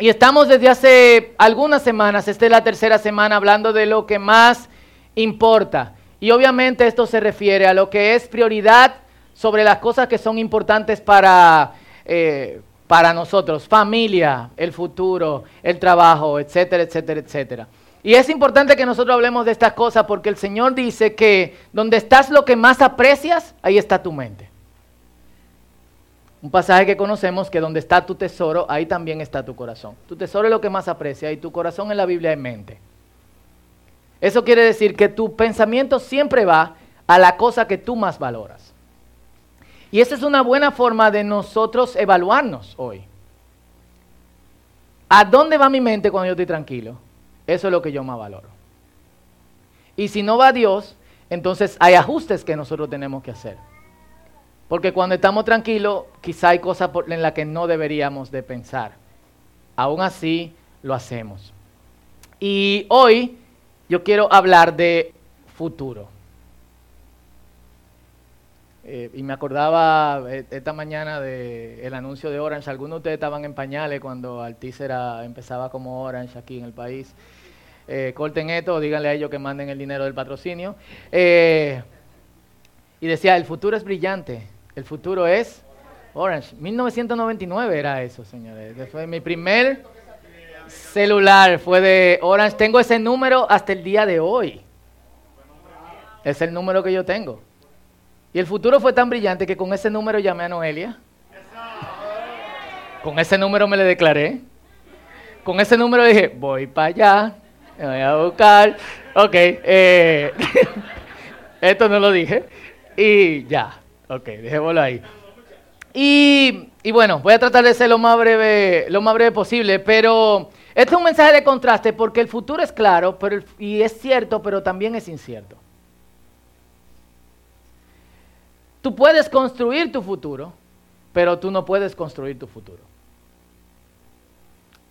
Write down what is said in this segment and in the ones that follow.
Y estamos desde hace algunas semanas, esta es la tercera semana, hablando de lo que más importa. Y obviamente esto se refiere a lo que es prioridad sobre las cosas que son importantes para, eh, para nosotros, familia, el futuro, el trabajo, etcétera, etcétera, etcétera. Y es importante que nosotros hablemos de estas cosas porque el Señor dice que donde estás lo que más aprecias, ahí está tu mente. Un pasaje que conocemos que donde está tu tesoro, ahí también está tu corazón. Tu tesoro es lo que más aprecia y tu corazón en la Biblia es mente. Eso quiere decir que tu pensamiento siempre va a la cosa que tú más valoras. Y esa es una buena forma de nosotros evaluarnos hoy. ¿A dónde va mi mente cuando yo estoy tranquilo? Eso es lo que yo más valoro. Y si no va Dios, entonces hay ajustes que nosotros tenemos que hacer. Porque cuando estamos tranquilos, quizá hay cosas en las que no deberíamos de pensar. Aún así, lo hacemos. Y hoy yo quiero hablar de futuro. Eh, y me acordaba eh, esta mañana del anuncio de Orange. Algunos de ustedes estaban en pañales cuando Altiz empezaba como Orange aquí en el país. Eh, corten esto, díganle a ellos que manden el dinero del patrocinio. y decía, el futuro es brillante el futuro es Orange. 1999 era eso, señores. Fue mi primer celular, fue de Orange. Tengo ese número hasta el día de hoy. Es el número que yo tengo. Y el futuro fue tan brillante que con ese número llamé a Noelia. Con ese número me le declaré. Con ese número dije, voy para allá, me voy a buscar. Ok, eh, esto no lo dije. Y ya, Ok, dejémoslo ahí. Y, bueno, voy a tratar de ser lo más breve, lo más breve posible, pero este es un mensaje de contraste porque el futuro es claro pero y es cierto, pero también es incierto. Tú puedes construir tu futuro, pero tú no puedes construir tu futuro.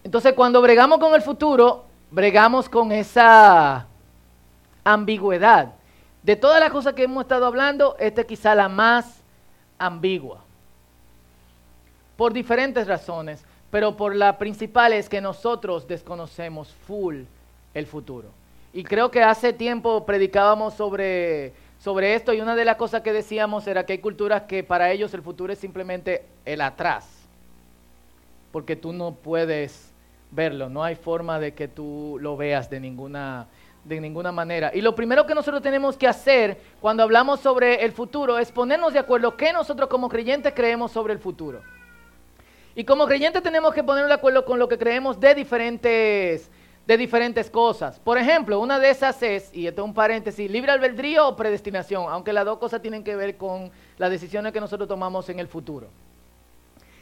Entonces, cuando bregamos con el futuro, bregamos con esa ambigüedad. De todas las cosas que hemos estado hablando, esta es quizá la más ambigua. Por diferentes razones, pero por la principal es que nosotros desconocemos full el futuro. Y creo que hace tiempo predicábamos sobre, sobre esto y una de las cosas que decíamos era que hay culturas que para ellos el futuro es simplemente el atrás, porque tú no puedes verlo, no hay forma de que tú lo veas de ninguna de ninguna manera. Y lo primero que nosotros tenemos que hacer cuando hablamos sobre el futuro es ponernos de acuerdo qué nosotros como creyentes creemos sobre el futuro. Y como creyentes tenemos que ponernos de acuerdo con lo que creemos de diferentes, de diferentes cosas. Por ejemplo, una de esas es, y esto es un paréntesis, libre albedrío o predestinación, aunque las dos cosas tienen que ver con las decisiones que nosotros tomamos en el futuro.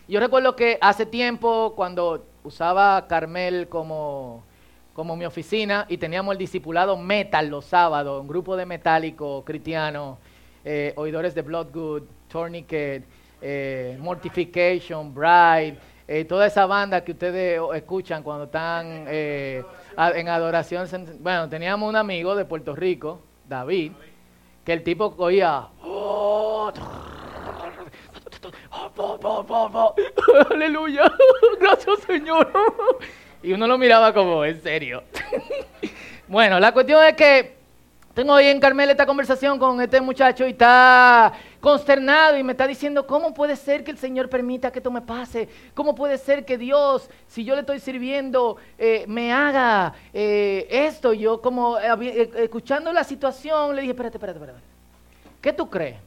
Yo recuerdo que hace tiempo, cuando usaba Carmel como como mi oficina y teníamos el discipulado metal los sábados, un grupo de metálicos cristianos, eh, oidores de Bloodgood, Tourniquet, eh, Mortification, Bride, eh, toda esa banda que ustedes escuchan cuando están en adoración. Bueno, teníamos un amigo de Puerto Rico, David, que el tipo oía... Aleluya, gracias Señor. Y uno lo miraba como, en serio. bueno, la cuestión es que tengo hoy en Carmel esta conversación con este muchacho y está consternado y me está diciendo, ¿cómo puede ser que el Señor permita que esto me pase? ¿Cómo puede ser que Dios, si yo le estoy sirviendo, eh, me haga eh, esto? Yo como eh, escuchando la situación le dije, espérate, espérate, espérate. ¿Qué tú crees?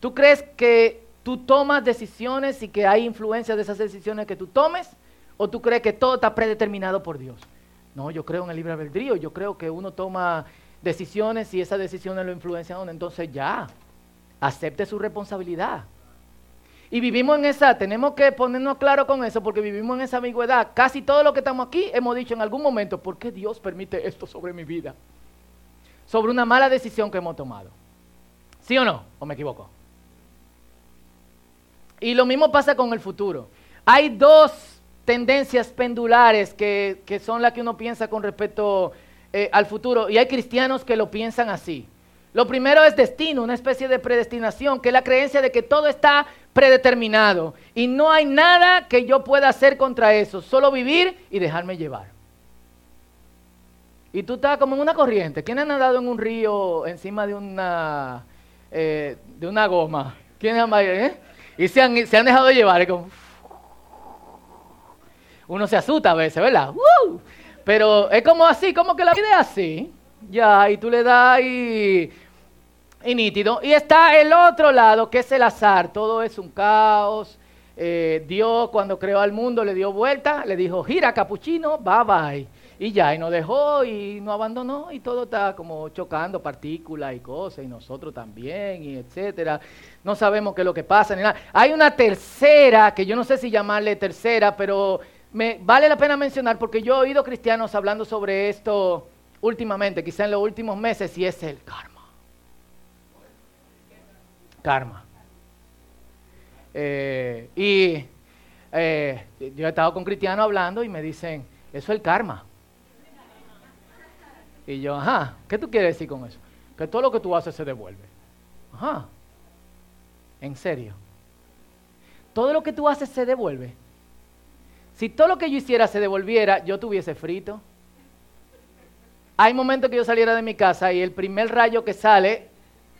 ¿Tú crees que tú tomas decisiones y que hay influencia de esas decisiones que tú tomes? ¿O tú crees que todo está predeterminado por Dios? No, yo creo en el libre albedrío, yo creo que uno toma decisiones y esas decisiones lo influencian, entonces ya, acepte su responsabilidad. Y vivimos en esa, tenemos que ponernos claro con eso porque vivimos en esa ambigüedad. Casi todo lo que estamos aquí hemos dicho en algún momento, ¿por qué Dios permite esto sobre mi vida? Sobre una mala decisión que hemos tomado. ¿Sí o no? ¿O me equivoco? Y lo mismo pasa con el futuro. Hay dos tendencias pendulares que, son las que uno piensa con respecto eh, al futuro. Y hay cristianos que lo piensan así. Lo primero es destino, una especie de predestinación, que es la creencia de que todo está predeterminado y no hay nada que yo pueda hacer contra eso, solo vivir y dejarme llevar. Y tú estás como en una corriente. ¿Quién ha nadado en un río encima de una, eh, de una goma? ¿Quién ha eh? Y se han, se han dejado llevar. Como, uno se asusta a veces, ¿verdad? Pero es como así, como que la vida es así. Ya, y tú le das y, nítido. Y está el otro lado, que es el azar. Todo es un caos. Eh, Dios cuando creó al mundo le dio vuelta, le dijo, gira capuchino, bye bye. Y ya, y nos dejó y nos abandonó y todo está como chocando partículas y cosas, y nosotros también, y etcétera. No sabemos qué es lo que pasa ni nada. Hay una tercera, que yo no sé si llamarle tercera, pero me vale la pena mencionar porque yo he oído cristianos hablando sobre esto últimamente, quizá en los últimos meses, y es el karma. Karma. Eh, y eh, yo he estado con cristianos hablando y me dicen, eso es el karma. Y yo, ajá, ¿qué tú quieres decir con eso? Que todo lo que tú haces se devuelve. Ajá. En serio. Todo lo que tú haces se devuelve. Si todo lo que yo hiciera se devolviera, yo tuviese frito. Hay momentos que yo saliera de mi casa y el primer rayo que sale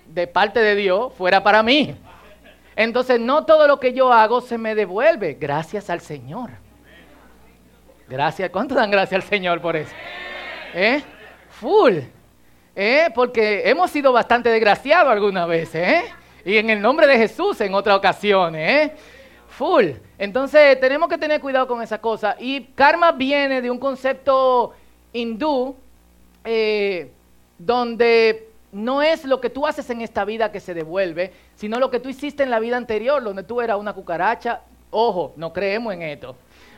de parte de Dios fuera para mí. Entonces no todo lo que yo hago se me devuelve. Gracias al Señor. Gracias. ¿Cuánto dan gracias al Señor por eso? ¿Eh? Full. ¿Eh? Porque hemos sido bastante desgraciados algunas veces. ¿eh? Y en el nombre de Jesús en otras ocasiones. ¿eh? Full. Entonces tenemos que tener cuidado con esa cosa. Y karma viene de un concepto hindú eh, donde no es lo que tú haces en esta vida que se devuelve, sino lo que tú hiciste en la vida anterior, donde tú eras una cucaracha. Ojo, no creemos en esto.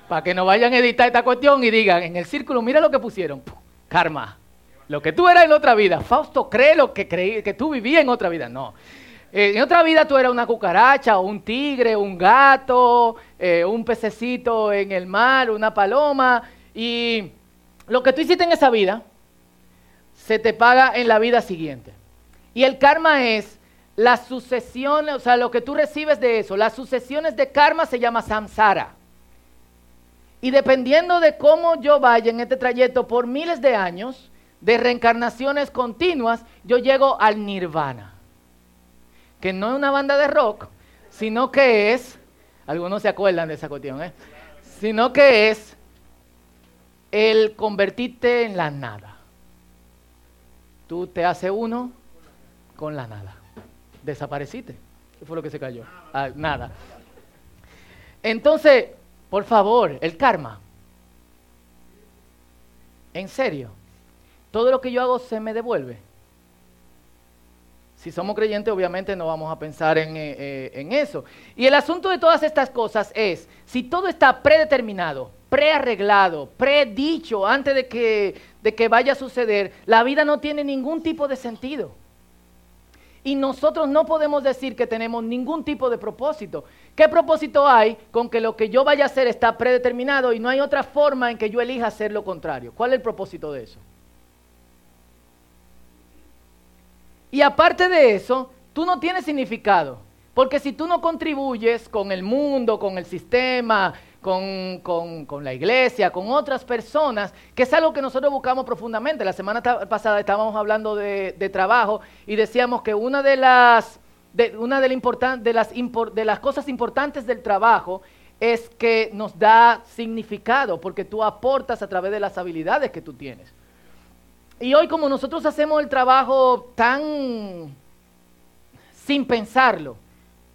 Para que no vayan a editar esta cuestión y digan, en el círculo, mira lo que pusieron. Karma. Lo que tú eras en otra vida. Fausto cree lo que creí, que tú vivías en otra vida. No. Eh, en otra vida tú eras una cucaracha, un tigre, un gato, eh, un pececito en el mar, una paloma. Y lo que tú hiciste en esa vida se te paga en la vida siguiente. Y el karma es la sucesión, o sea, lo que tú recibes de eso. Las sucesiones de karma se llama samsara. Y dependiendo de cómo yo vaya en este trayecto por miles de años, de reencarnaciones continuas, yo llego al nirvana. Que no es una banda de rock, sino que es, algunos se acuerdan de esa cuestión, ¿eh? sino que es el convertirte en la nada. Tú te haces uno con la nada. Desapareciste. ¿Qué fue lo que se cayó? Ah, nada. Entonces, por favor, el karma. En serio todo lo que yo hago se me devuelve. Si somos creyentes, obviamente no vamos a pensar en, eh, eh, en, eso. Y el asunto de todas estas cosas es, si todo está predeterminado, prearreglado, predicho antes de que, de que vaya a suceder, la vida no tiene ningún tipo de sentido. Y nosotros no podemos decir que tenemos ningún tipo de propósito. ¿Qué propósito hay con que lo que yo vaya a hacer está predeterminado y no hay otra forma en que yo elija hacer lo contrario? ¿Cuál es el propósito de eso? Y aparte de eso, tú no tienes significado. Porque si tú no contribuyes con el mundo, con el sistema, con, la iglesia, con otras personas, que es algo que nosotros buscamos profundamente. La semana pasada estábamos hablando de, trabajo y decíamos que una de las, una de, de, las, de las cosas importantes del trabajo es que nos da significado, porque tú aportas a través de las habilidades que tú tienes. Y hoy como nosotros hacemos el trabajo tan sin pensarlo,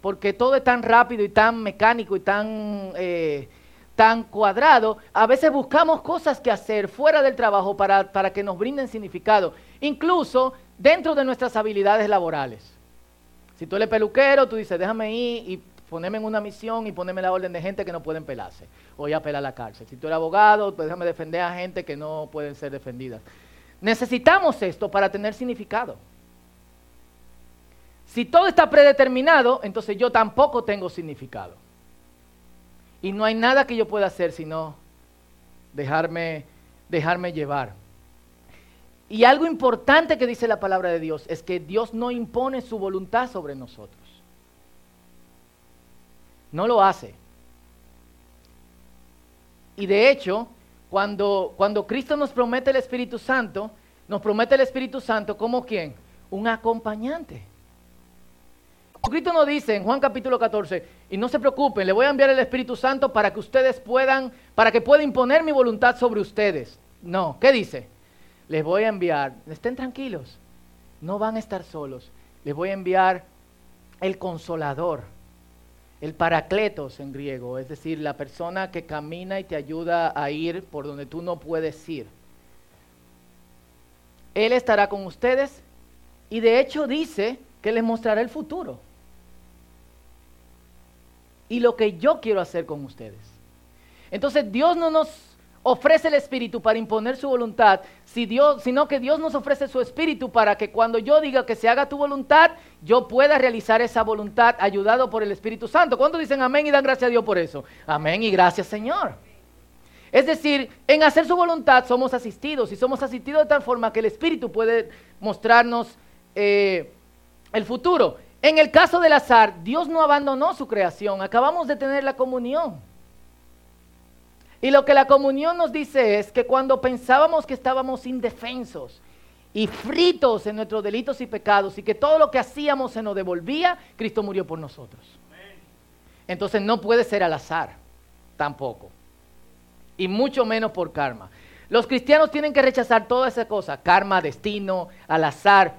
porque todo es tan rápido y tan mecánico y tan, eh, tan cuadrado, a veces buscamos cosas que hacer fuera del trabajo para, para que nos brinden significado, incluso dentro de nuestras habilidades laborales. Si tú eres peluquero, tú dices, déjame ir y ponerme en una misión y ponerme la orden de gente que no pueden pelarse ir a pelar a la cárcel. Si tú eres abogado, pues déjame defender a gente que no pueden ser defendidas. Necesitamos esto para tener significado. Si todo está predeterminado, entonces yo tampoco tengo significado. Y no hay nada que yo pueda hacer sino dejarme, dejarme llevar. Y algo importante que dice la palabra de Dios es que Dios no impone su voluntad sobre nosotros. No lo hace. Y de hecho, cuando, cuando Cristo nos promete el Espíritu Santo, nos promete el Espíritu Santo como quién? Un acompañante. Cristo nos dice en Juan capítulo 14, y no se preocupen, le voy a enviar el Espíritu Santo para que ustedes puedan, para que pueda imponer mi voluntad sobre ustedes. No, ¿qué dice? Les voy a enviar, estén tranquilos, no van a estar solos, les voy a enviar el consolador, el paracletos en griego, es decir, la persona que camina y te ayuda a ir por donde tú no puedes ir. Él estará con ustedes y de hecho dice que les mostrará el futuro y lo que yo quiero hacer con ustedes. Entonces Dios no nos ofrece el Espíritu para imponer su voluntad, sino que Dios nos ofrece su Espíritu para que cuando yo diga que se haga tu voluntad, yo pueda realizar esa voluntad ayudado por el Espíritu Santo. ¿Cuántos dicen amén y dan gracias a Dios por eso? Amén y gracias Señor. Es decir, en hacer su voluntad somos asistidos y somos asistidos de tal forma que el Espíritu puede mostrarnos eh, el futuro. En el caso del azar, Dios no abandonó su creación, acabamos de tener la comunión. Y lo que la comunión nos dice es que cuando pensábamos que estábamos indefensos y fritos en nuestros delitos y pecados y que todo lo que hacíamos se nos devolvía, Cristo murió por nosotros. Entonces no puede ser al azar, tampoco. Y mucho menos por karma. Los cristianos tienen que rechazar toda esa cosa, karma, destino, al azar,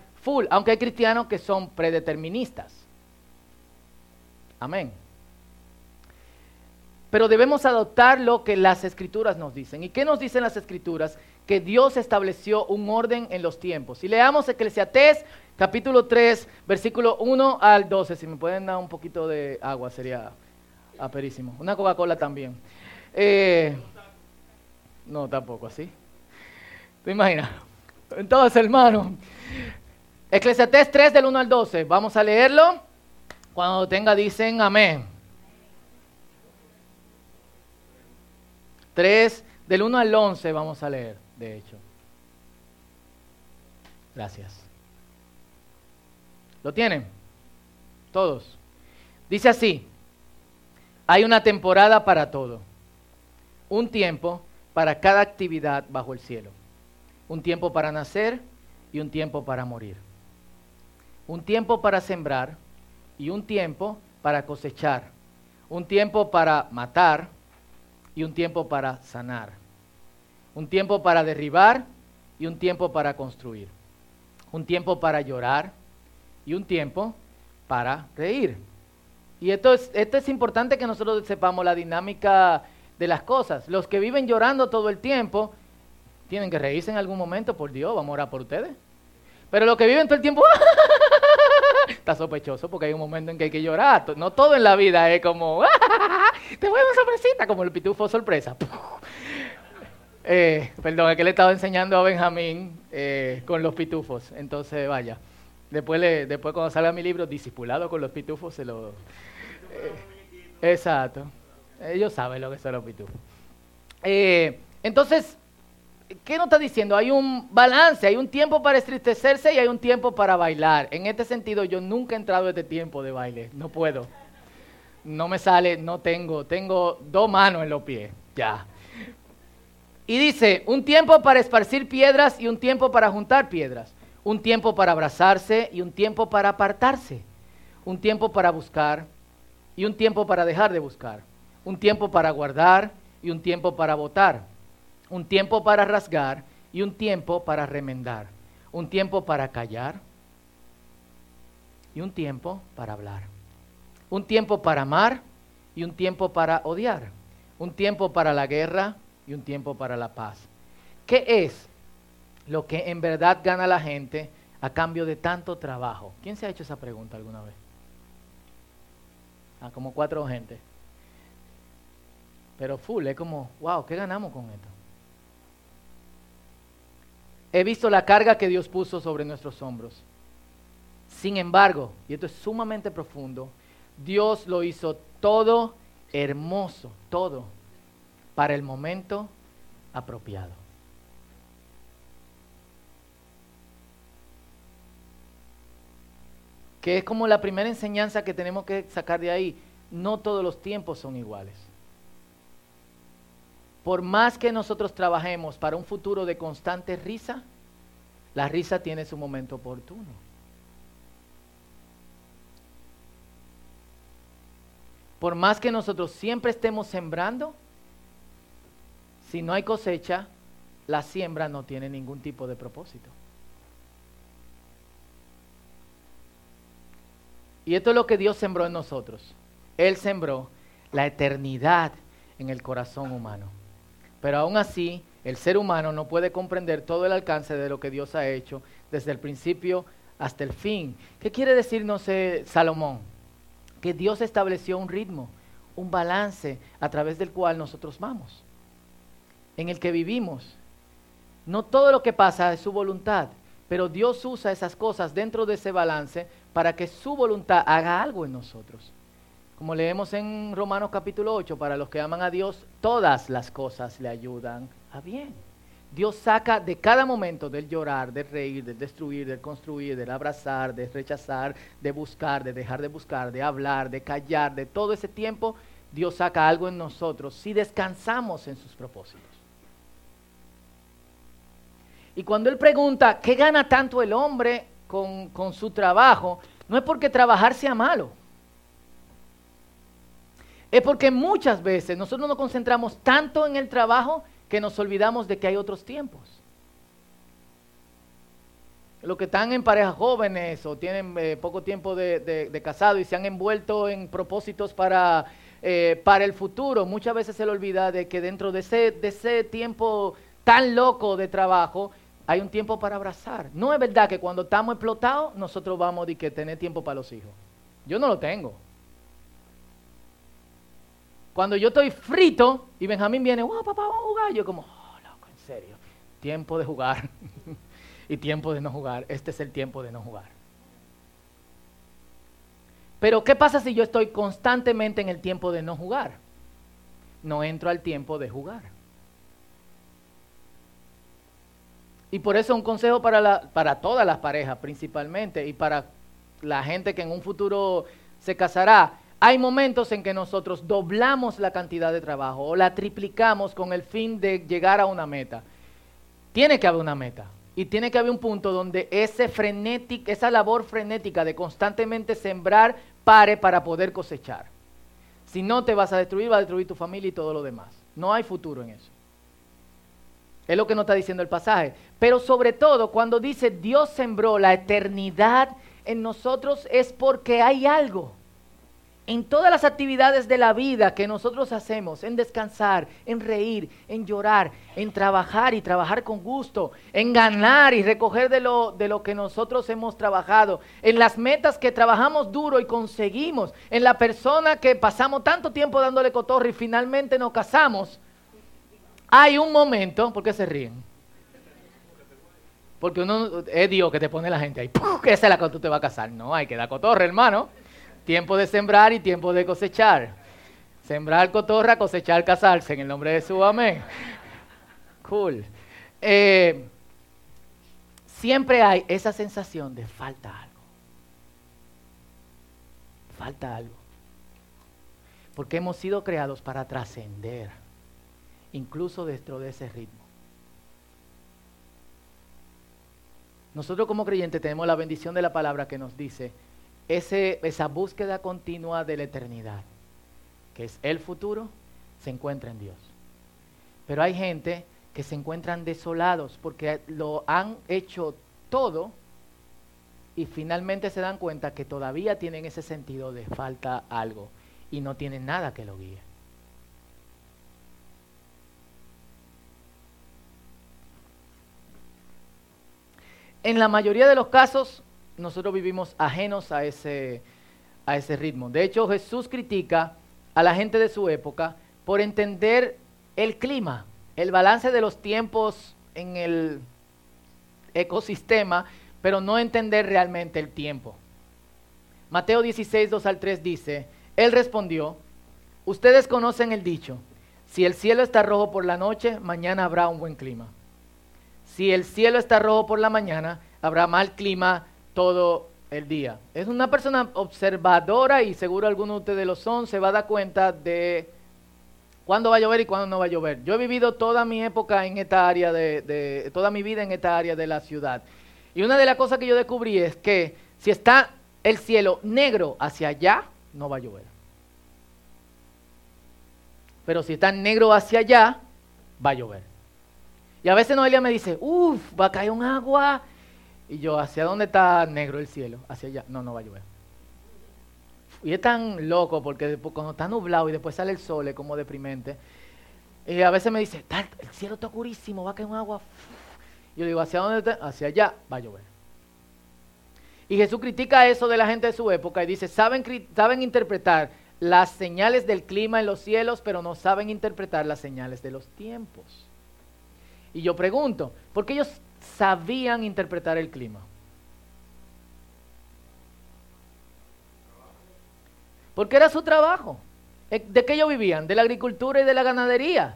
aunque hay cristianos que son predeterministas. Amén. Pero debemos adoptar lo que las escrituras nos dicen. ¿Y qué nos dicen las escrituras? Que Dios estableció un orden en los tiempos. Y leamos Eclesiastés capítulo 3, versículo 1 al 12. Si me pueden dar un poquito de agua sería aperísimo. Una Coca-Cola también. Eh, no, tampoco así. ¿Te imaginas? Entonces, hermano, Eclesiastés 3 del 1 al 12. Vamos a leerlo. Cuando tenga dicen amén. 3 del 1 al 11 vamos a leer, de hecho. Gracias. ¿Lo tienen? Todos. Dice así, hay una temporada para todo, un tiempo para cada actividad bajo el cielo, un tiempo para nacer y un tiempo para morir un tiempo para sembrar y un tiempo para cosechar, un tiempo para matar y un tiempo para sanar, un tiempo para derribar y un tiempo para construir, un tiempo para llorar y un tiempo para reír. Y esto es, esto es importante que nosotros sepamos la dinámica de las cosas. Los que viven llorando todo el tiempo tienen que reírse en algún momento, por Dios, vamos a orar por ustedes. Pero los que viven todo el tiempo está sospechoso porque hay un momento en que hay que llorar. No todo en la vida es como, te voy a dar una sorpresita, como el pitufo sorpresa. Eh, perdón, es que le he estado enseñando a Benjamín eh, con los pitufos. Entonces, vaya. Después, después cuando salga mi libro, Discipulado con los pitufos, se lo... Eh, exacto. Ellos saben lo que son los pitufos. entonces, ¿qué nos está diciendo? Hay un balance, hay un tiempo para estristecerse y hay un tiempo para bailar. En este sentido, yo nunca he entrado a este tiempo de baile, no puedo. No me sale, no tengo, tengo dos manos en los pies, ya. Y dice, un tiempo para esparcir piedras y un tiempo para juntar piedras. Un tiempo para abrazarse y un tiempo para apartarse. Un tiempo para buscar y un tiempo para dejar de buscar. Un tiempo para guardar y un tiempo para votar un tiempo para rasgar y un tiempo para remendar, un tiempo para callar y un tiempo para hablar, un tiempo para amar y un tiempo para odiar, un tiempo para la guerra y un tiempo para la paz. ¿Qué es lo que en verdad gana la gente a cambio de tanto trabajo? ¿Quién se ha hecho esa pregunta alguna vez? Ah, como cuatro gente. Pero full, es como, wow, ¿qué ganamos con esto? He visto la carga que Dios puso sobre nuestros hombros. Sin embargo, y esto es sumamente profundo, Dios lo hizo todo hermoso, todo, para el momento apropiado. Que es como la primera enseñanza que tenemos que sacar de ahí. No todos los tiempos son iguales. Por más que nosotros trabajemos para un futuro de constante risa, la risa tiene su momento oportuno. Por más que nosotros siempre estemos sembrando, si no hay cosecha, la siembra no tiene ningún tipo de propósito. Y esto es lo que Dios sembró en nosotros. Él sembró la eternidad en el corazón humano. Pero aún así, el ser humano no puede comprender todo el alcance de lo que Dios ha hecho desde el principio hasta el fin. ¿Qué quiere decirnos Salomón? Que Dios estableció un ritmo, un balance a través del cual nosotros vamos, en el que vivimos. No todo lo que pasa es su voluntad, pero Dios usa esas cosas dentro de ese balance para que su voluntad haga algo en nosotros. Como leemos en Romanos capítulo 8, para los que aman a Dios, todas las cosas le ayudan a bien. Dios saca de cada momento del llorar, del reír, del destruir, del construir, del abrazar, de rechazar, de buscar, de dejar de buscar, de hablar, de callar, de todo ese tiempo, Dios saca algo en nosotros si descansamos en sus propósitos. Y cuando Él pregunta, ¿qué gana tanto el hombre con, con su trabajo? No es porque trabajar sea malo. Es porque muchas veces nosotros nos concentramos tanto en el trabajo que nos olvidamos de que hay otros tiempos. Los que están en parejas jóvenes o tienen eh, poco tiempo de, casado y se han envuelto en propósitos para, eh, para el futuro, muchas veces se le olvida de que dentro de ese, de ese tiempo tan loco de trabajo hay un tiempo para abrazar. No es verdad que cuando estamos explotados nosotros vamos a que tener tiempo para los hijos. Yo no lo tengo. Cuando yo estoy frito y Benjamín viene, wow, papá, vamos a jugar, yo como, oh, loco, en serio, tiempo de jugar y tiempo de no jugar. Este es el tiempo de no jugar. Pero ¿qué pasa si yo estoy constantemente en el tiempo de no jugar? No entro al tiempo de jugar. Y por eso un consejo para, para todas las parejas principalmente y para la gente que en un futuro se casará hay momentos en que nosotros doblamos la cantidad de trabajo o la triplicamos con el fin de llegar a una meta. Tiene que haber una meta y tiene que haber un punto donde ese frenético, esa labor frenética de constantemente sembrar pare para poder cosechar. Si no te vas a destruir, va a destruir tu familia y todo lo demás. No hay futuro en eso. Es lo que nos está diciendo el pasaje. Pero sobre todo, cuando dice Dios sembró la eternidad en nosotros, es porque hay algo en todas las actividades de la vida que nosotros hacemos, en descansar, en reír, en llorar, en trabajar y trabajar con gusto, en ganar y recoger de lo, de lo que nosotros hemos trabajado, en las metas que trabajamos duro y conseguimos, en la persona que pasamos tanto tiempo dándole cotorre y finalmente nos casamos, hay un momento, ¿por qué se ríen? Porque uno es Dios que te pone la gente ahí, que esa es la que tú te vas a casar. No, hay que dar cotorre, hermano. Tiempo de sembrar y tiempo de cosechar. Sembrar cotorra, cosechar casarse. En el nombre de Jesús, amén. Cool. Eh, siempre hay esa sensación de falta algo. Falta algo. Porque hemos sido creados para trascender, incluso dentro de ese ritmo. Nosotros como creyentes tenemos la bendición de la palabra que nos dice, esa búsqueda continua de la eternidad, que es el futuro, se encuentra en Dios. Pero hay gente que se encuentran desolados porque lo han hecho todo y finalmente se dan cuenta que todavía tienen ese sentido de falta algo y no tienen nada que lo guíe. En la mayoría de los casos, nosotros vivimos ajenos a ese, a ese ritmo. De hecho, Jesús critica a la gente de su época por entender el clima, el balance de los tiempos en el ecosistema, pero no entender realmente el tiempo. Mateo 16, 2 al 3 dice, Él respondió, ustedes conocen el dicho, si el cielo está rojo por la noche, mañana habrá un buen clima. Si el cielo está rojo por la mañana, habrá mal clima todo el día. Es una persona observadora y seguro algunos de ustedes lo son, se va a dar cuenta de cuándo va a llover y cuándo no va a llover. Yo he vivido toda mi época en esta área de, toda mi vida en esta área de la ciudad. Y una de las cosas que yo descubrí es que si está el cielo negro hacia allá, no va a llover. Pero si está negro hacia allá, va a llover. Y a veces Noelia me dice, uff, va a caer un agua y yo, ¿hacia dónde está negro el cielo? Hacia allá. No, no va a llover. Y es tan loco porque cuando está nublado y después sale el sol es como deprimente. Y a veces me dice, el cielo está oscurísimo, va a caer un agua. Yo digo, ¿hacia dónde está? Hacia allá va a llover. Y Jesús critica eso de la gente de su época y dice, saben, saben interpretar las señales del clima en los cielos, pero no saben interpretar las señales de los tiempos. Y yo pregunto, ¿por qué ellos sabían interpretar el clima. Porque era su trabajo. Eh, ¿De qué ellos vivían? De la agricultura y de la ganadería.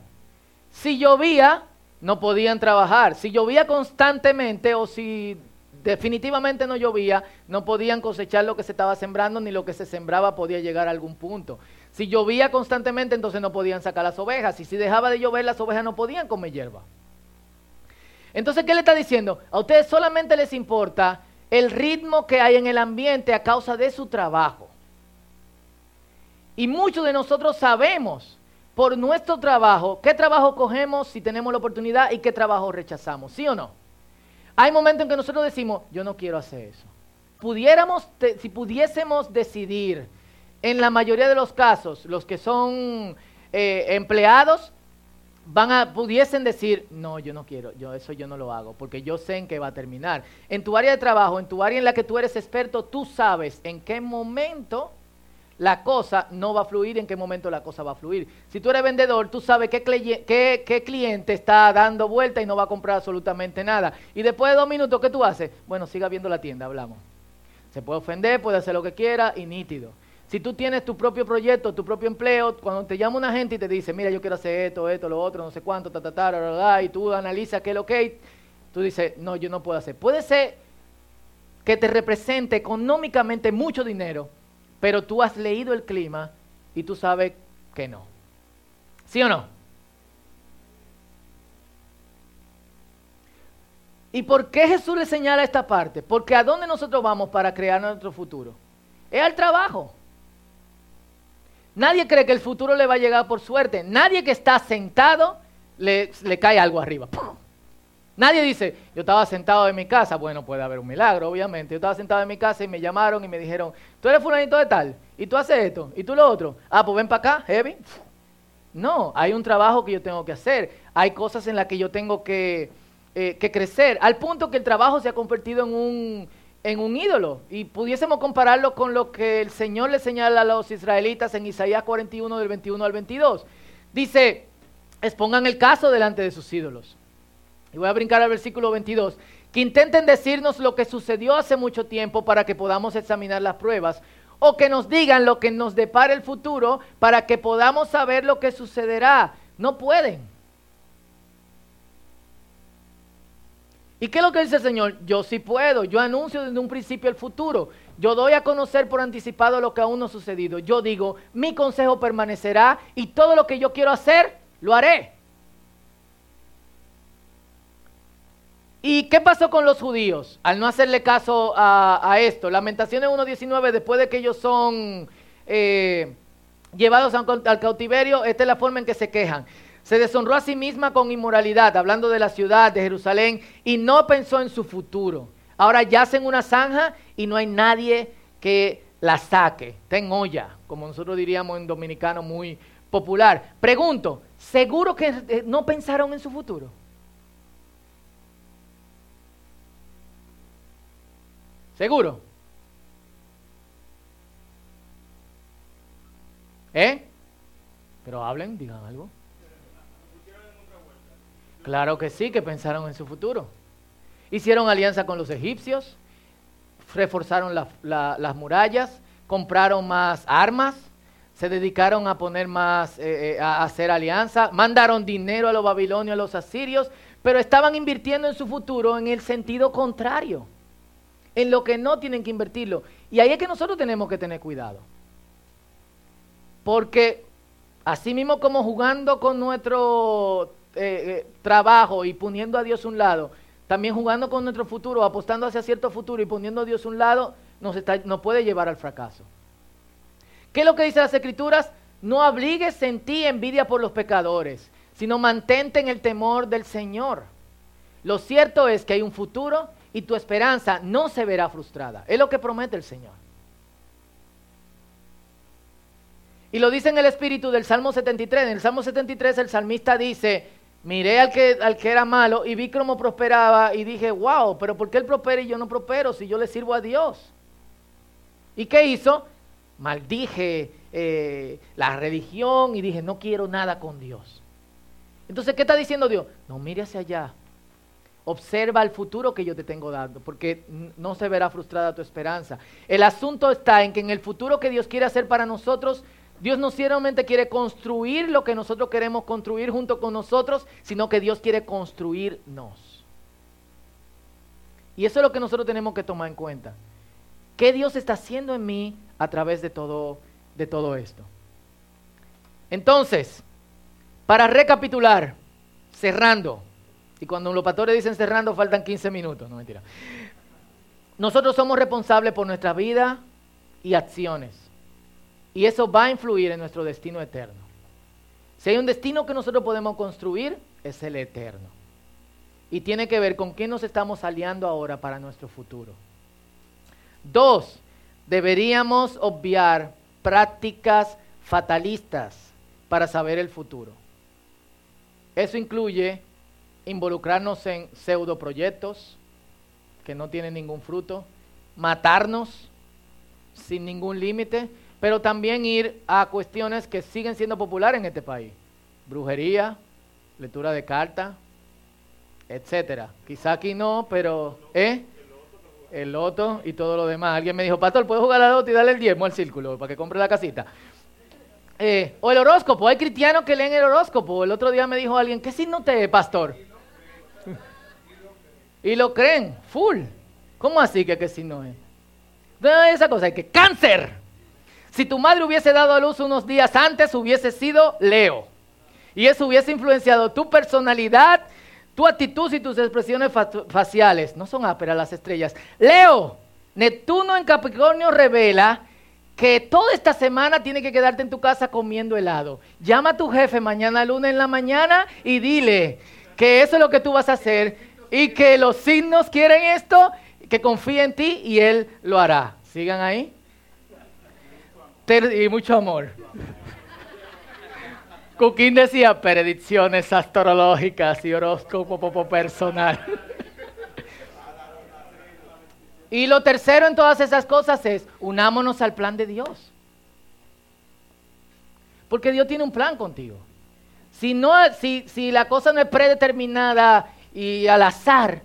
Si llovía, no podían trabajar. Si llovía constantemente o si definitivamente no llovía, no podían cosechar lo que se estaba sembrando, ni lo que se sembraba podía llegar a algún punto. Si llovía constantemente, entonces no podían sacar las ovejas. Y si dejaba de llover, las ovejas no podían comer hierba. Entonces, ¿qué le está diciendo? A ustedes solamente les importa el ritmo que hay en el ambiente a causa de su trabajo. Y muchos de nosotros sabemos por nuestro trabajo qué trabajo cogemos si tenemos la oportunidad y qué trabajo rechazamos, ¿sí o no? Hay momentos en que nosotros decimos, yo no quiero hacer eso. Pudiéramos, si pudiésemos decidir, en la mayoría de los casos, los que son eh, empleados, van a, pudiesen decir, no, yo no quiero, yo eso yo no lo hago, porque yo sé en qué va a terminar. En tu área de trabajo, en tu área en la que tú eres experto, tú sabes en qué momento la cosa no va a fluir, en qué momento la cosa va a fluir. Si tú eres vendedor, tú sabes qué, qué, qué cliente está dando vuelta y no va a comprar absolutamente nada. Y después de dos minutos, ¿qué tú haces? Bueno, siga viendo la tienda, hablamos. Se puede ofender, puede hacer lo que quiera y nítido. Si tú tienes tu propio proyecto, tu propio empleo, cuando te llama una gente y te dice, mira, yo quiero hacer esto, esto, lo otro, no sé cuánto, ta, ta, ta, y tú analizas qué es lo que tú dices, no, yo no puedo hacer. Puede ser que te represente económicamente mucho dinero, pero tú has leído el clima y tú sabes que no. ¿Sí o no? ¿Y por qué Jesús le señala esta parte? Porque a dónde nosotros vamos para crear nuestro futuro? Es al trabajo. Nadie cree que el futuro le va a llegar por suerte. Nadie que está sentado le, cae algo arriba. Nadie dice, yo estaba sentado en mi casa. Bueno, puede haber un milagro, obviamente. Yo estaba sentado en mi casa y me llamaron y me dijeron, tú eres fulanito de tal, y tú haces esto, y tú lo otro. Ah, pues ven para acá, heavy. No, hay un trabajo que yo tengo que hacer. Hay cosas en las que yo tengo que, eh, que crecer. Al punto que el trabajo se ha convertido en un en un ídolo. Y pudiésemos compararlo con lo que el Señor le señala a los israelitas en Isaías 41 del 21 al 22. Dice, expongan el caso delante de sus ídolos. Y voy a brincar al versículo 22. Que intenten decirnos lo que sucedió hace mucho tiempo para que podamos examinar las pruebas. O que nos digan lo que nos depara el futuro para que podamos saber lo que sucederá. No pueden. ¿Y qué es lo que dice el Señor? Yo sí puedo, yo anuncio desde un principio el futuro, yo doy a conocer por anticipado lo que aún no ha sucedido. Yo digo, mi consejo permanecerá y todo lo que yo quiero hacer, lo haré. ¿Y qué pasó con los judíos al no hacerle caso a, esto? Lamentaciones 1.19, después de que ellos son eh, llevados al cautiverio, esta es la forma en que se quejan. Se deshonró a sí misma con inmoralidad, hablando de la ciudad de Jerusalén, y no pensó en su futuro. Ahora yace en una zanja y no hay nadie que la saque. Está en olla, como nosotros diríamos en dominicano muy popular. Pregunto, ¿seguro que eh, no pensaron en su futuro? ¿Seguro? ¿Eh? Pero hablen, digan algo. Claro que sí, que pensaron en su futuro. Hicieron alianza con los egipcios, reforzaron las murallas, compraron más armas, se dedicaron a poner más, eh, eh, a hacer alianza, mandaron dinero a los babilonios, a los asirios, pero estaban invirtiendo en su futuro en el sentido contrario. en lo que no tienen que invertirlo. Y ahí es que nosotros tenemos que tener cuidado. Porque así mismo como jugando con nuestro eh, eh, trabajo y poniendo a Dios un lado, también jugando con nuestro futuro, apostando hacia cierto futuro y poniendo a Dios un lado, nos, está, nos puede llevar al fracaso. ¿Qué es lo que dice las escrituras? No abrigues en ti envidia por los pecadores, sino mantente en el temor del Señor. Lo cierto es que hay un futuro y tu esperanza no se verá frustrada. Es lo que promete el Señor. Y lo dice en el espíritu del Salmo 73. En el Salmo 73 el salmista dice, miré al que, al que era malo y vi cómo prosperaba y dije, wow, pero ¿por qué él prospera y yo no prospero si yo le sirvo a Dios? ¿Y qué hizo? Maldije eh, la religión y dije, no quiero nada con Dios. Entonces, ¿qué está diciendo Dios? No, mire hacia allá. Observa el futuro que yo te tengo dando, porque no se verá frustrada tu esperanza. El asunto está en que en el futuro que Dios quiere hacer para nosotros, Dios no solamente quiere construir lo que nosotros queremos construir junto con nosotros, sino que Dios quiere construirnos. Y eso es lo que nosotros tenemos que tomar en cuenta. ¿Qué Dios está haciendo en mí a través de todo, de todo esto? Entonces, para recapitular, cerrando, y cuando los pastores dicen cerrando, faltan 15 minutos. No, mentira. Nosotros somos responsables por nuestra vida y acciones. Y eso va a influir en nuestro destino eterno. Si hay un destino que nosotros podemos construir, es el eterno. Y tiene que ver con quién nos estamos aliando ahora para nuestro futuro. Dos, deberíamos obviar prácticas fatalistas para saber el futuro. Eso incluye involucrarnos en pseudo proyectos que no tienen ningún fruto, matarnos sin ningún límite, pero también ir a cuestiones que siguen siendo populares en este país. Brujería, lectura de carta, etcétera. Quizá aquí no, pero ¿eh? el loto y todo lo demás. Alguien me dijo, Pastor, ¿puedes jugar a la loto y darle el diezmo al círculo para que compre la casita? Eh, o el horóscopo, hay cristianos que leen el horóscopo. El otro día me dijo alguien, ¿qué signo te es, pastor? Y lo creen, full. ¿Cómo así que, que si no es? esa cosa, hay que cáncer. Si tu madre hubiese dado a luz unos días antes, hubiese sido Leo. Y eso hubiese influenciado tu personalidad, tu actitud y tus expresiones faciales. No son áperas las estrellas. Leo, Neptuno en Capricornio revela que toda esta semana tiene que quedarte en tu casa comiendo helado. Llama a tu jefe mañana lunes en la mañana y dile que eso es lo que tú vas a hacer y que los signos quieren esto, que confíe en ti y Él lo hará. Sigan ahí. Y mucho amor. Coquín decía predicciones astrológicas y horóscopo personal. y lo tercero en todas esas cosas es unámonos al plan de Dios. Porque Dios tiene un plan contigo. Si, no, si, si la cosa no es predeterminada y al azar,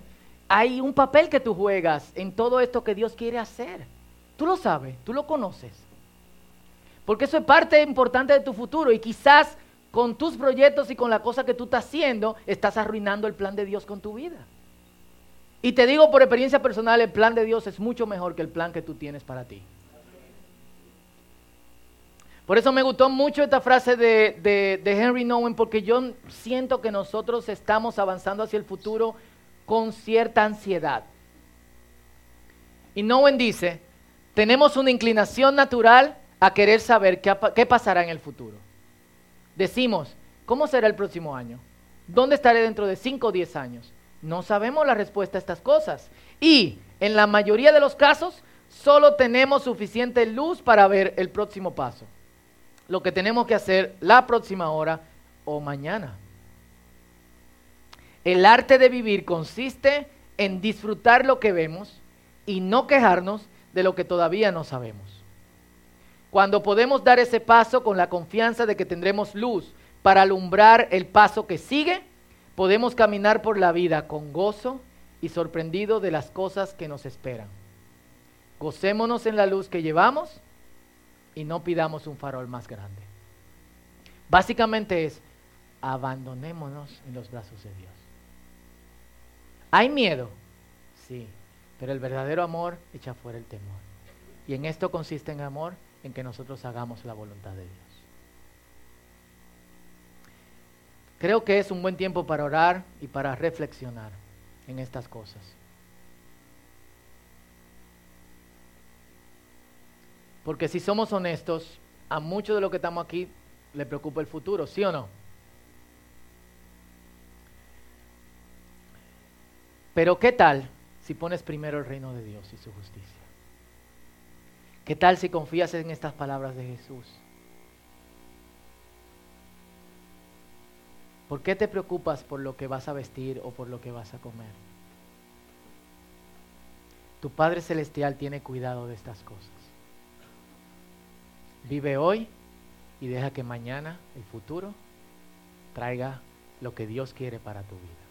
hay un papel que tú juegas en todo esto que Dios quiere hacer. Tú lo sabes, tú lo conoces. Porque eso es parte importante de tu futuro y quizás con tus proyectos y con la cosa que tú estás haciendo, estás arruinando el plan de Dios con tu vida. Y te digo por experiencia personal, el plan de Dios es mucho mejor que el plan que tú tienes para ti. Por eso me gustó mucho esta frase de, Henry Nowen, porque yo siento que nosotros estamos avanzando hacia el futuro con cierta ansiedad. Y Nowen dice, tenemos una inclinación natural a querer saber qué, pasará en el futuro. Decimos, ¿cómo será el próximo año? ¿Dónde estaré dentro de 5 o 10 años? No sabemos la respuesta a estas cosas. Y en la mayoría de los casos, solo tenemos suficiente luz para ver el próximo paso lo que tenemos que hacer la próxima hora o mañana. El arte de vivir consiste en disfrutar lo que vemos y no quejarnos de lo que todavía no sabemos. Cuando podemos dar ese paso con la confianza de que tendremos luz para alumbrar el paso que sigue, podemos caminar por la vida con gozo y sorprendido de las cosas que nos esperan. Gocémonos en la luz que llevamos y no pidamos un farol más grande. Básicamente es, abandonémonos en los brazos de Dios. ¿Hay miedo? Sí. Pero el verdadero amor echa fuera el temor. Y en esto consiste en amor, en que nosotros hagamos la voluntad de Dios. Creo que es un buen tiempo para orar y para reflexionar en estas cosas. Porque si somos honestos, a muchos de los que estamos aquí le preocupa el futuro, ¿sí o no? Pero ¿qué tal si pones primero el reino de Dios y su justicia? ¿Qué tal si confías en estas palabras de Jesús? ¿Por qué te preocupas por lo que vas a vestir o por lo que vas a comer? Tu Padre Celestial tiene cuidado de estas cosas. Vive hoy y deja que mañana, el futuro, traiga lo que Dios quiere para tu vida.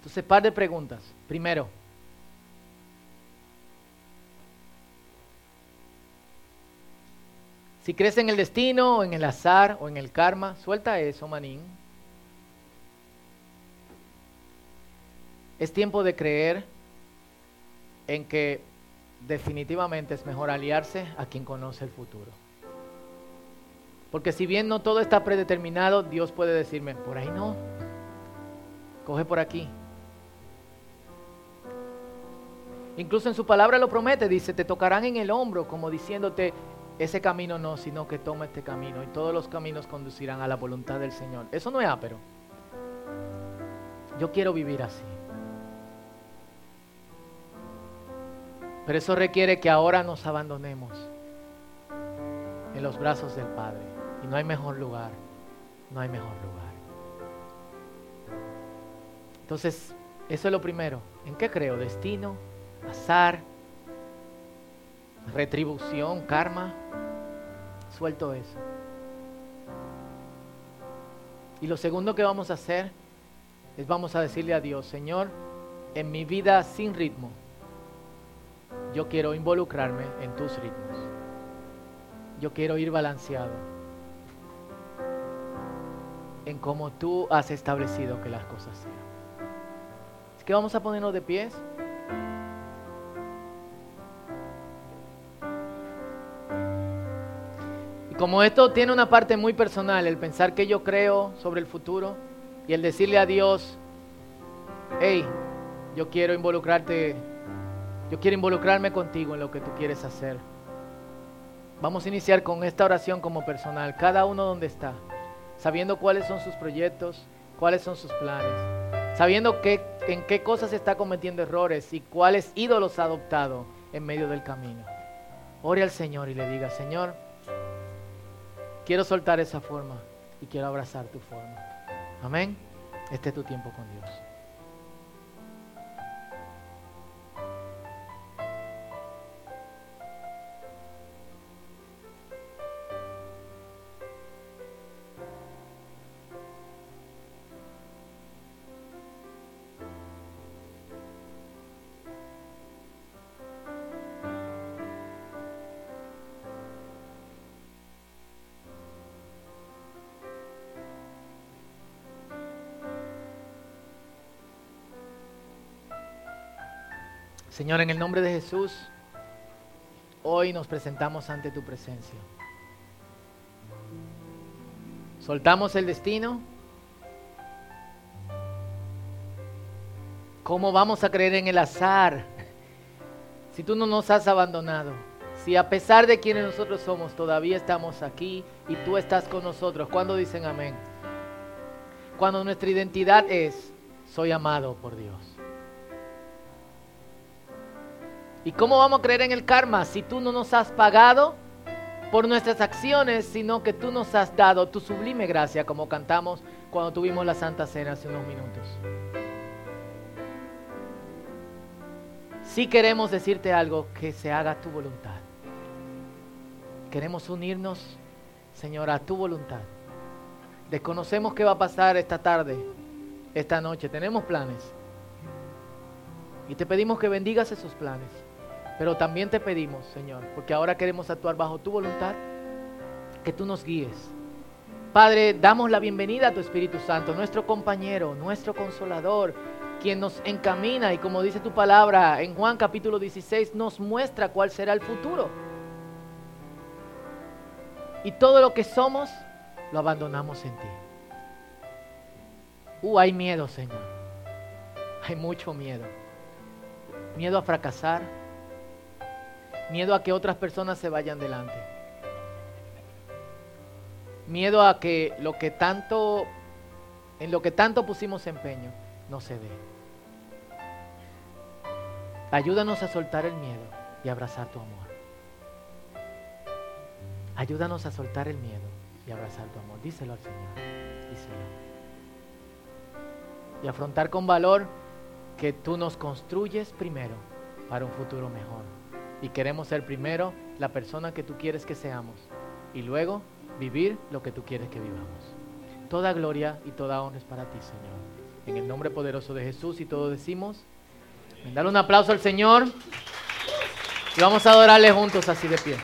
Entonces, par de preguntas. Primero, si crees en el destino, o en el azar, o en el karma, suelta eso, manín. Es tiempo de creer en que definitivamente es mejor aliarse a quien conoce el futuro. Porque si bien no todo está predeterminado, Dios puede decirme, por ahí no, coge por aquí. Incluso en su palabra lo promete, dice, te tocarán en el hombro, como diciéndote, ese camino no, sino que toma este camino y todos los caminos conducirán a la voluntad del Señor. Eso no es ápero. Yo quiero vivir así. Pero eso requiere que ahora nos abandonemos en los brazos del Padre. Y no hay mejor lugar, no hay mejor lugar. Entonces, eso es lo primero. ¿En qué creo? Destino, azar, retribución, karma. Suelto eso. Y lo segundo que vamos a hacer es vamos a decirle a Dios, Señor, en mi vida sin ritmo, yo quiero involucrarme en tus ritmos. Yo quiero ir balanceado en cómo tú has establecido que las cosas sean. Así que vamos a ponernos de pies. Como esto tiene una parte muy personal, el pensar que yo creo sobre el futuro y el decirle a Dios, hey, yo quiero involucrarte yo quiero involucrarme contigo en lo que tú quieres hacer. Vamos a iniciar con esta oración como personal, cada uno donde está, sabiendo cuáles son sus proyectos, cuáles son sus planes, sabiendo que, en qué cosas está cometiendo errores y cuáles ídolos ha adoptado en medio del camino. Ore al Señor y le diga, Señor, quiero soltar esa forma y quiero abrazar tu forma. Amén. Este es tu tiempo con Dios. Señor, en el nombre de Jesús, hoy nos presentamos ante tu presencia. Soltamos el destino. ¿Cómo vamos a creer en el azar si tú no nos has abandonado? Si a pesar de quienes nosotros somos, todavía estamos aquí y tú estás con nosotros. ¿Cuándo dicen amén? Cuando nuestra identidad es, soy amado por Dios. ¿Y cómo vamos a creer en el karma si tú no nos has pagado por nuestras acciones, sino que tú nos has dado tu sublime gracia, como cantamos cuando tuvimos la Santa Cena hace unos minutos? Si queremos decirte algo, que se haga tu voluntad. Queremos unirnos, Señor, a tu voluntad. Desconocemos qué va a pasar esta tarde, esta noche. Tenemos planes. Y te pedimos que bendigas esos planes. Pero también te pedimos, Señor, porque ahora queremos actuar bajo tu voluntad, que tú nos guíes, Padre, damos la bienvenida a tu Espíritu Santo, nuestro compañero, nuestro consolador, quien nos encamina y como dice tu palabra en Juan capítulo 16, nos muestra cuál será el futuro. Y todo lo que somos, lo abandonamos en ti. Uh, hay miedo, Señor. Hay mucho miedo. Miedo a fracasar. Miedo a que otras personas se vayan delante. Miedo a que lo que tanto, en lo que tanto pusimos empeño, no se dé. Ayúdanos a soltar el miedo y abrazar tu amor. Ayúdanos a soltar el miedo y abrazar tu amor. Díselo al Señor. Díselo. Y afrontar con valor que tú nos construyes primero para un futuro mejor. Y queremos ser primero la persona que tú quieres que seamos. Y luego vivir lo que tú quieres que vivamos. Toda gloria y toda honra es para ti, Señor. En el nombre poderoso de Jesús y todos decimos, dale un aplauso al Señor y vamos a adorarle juntos así de pie.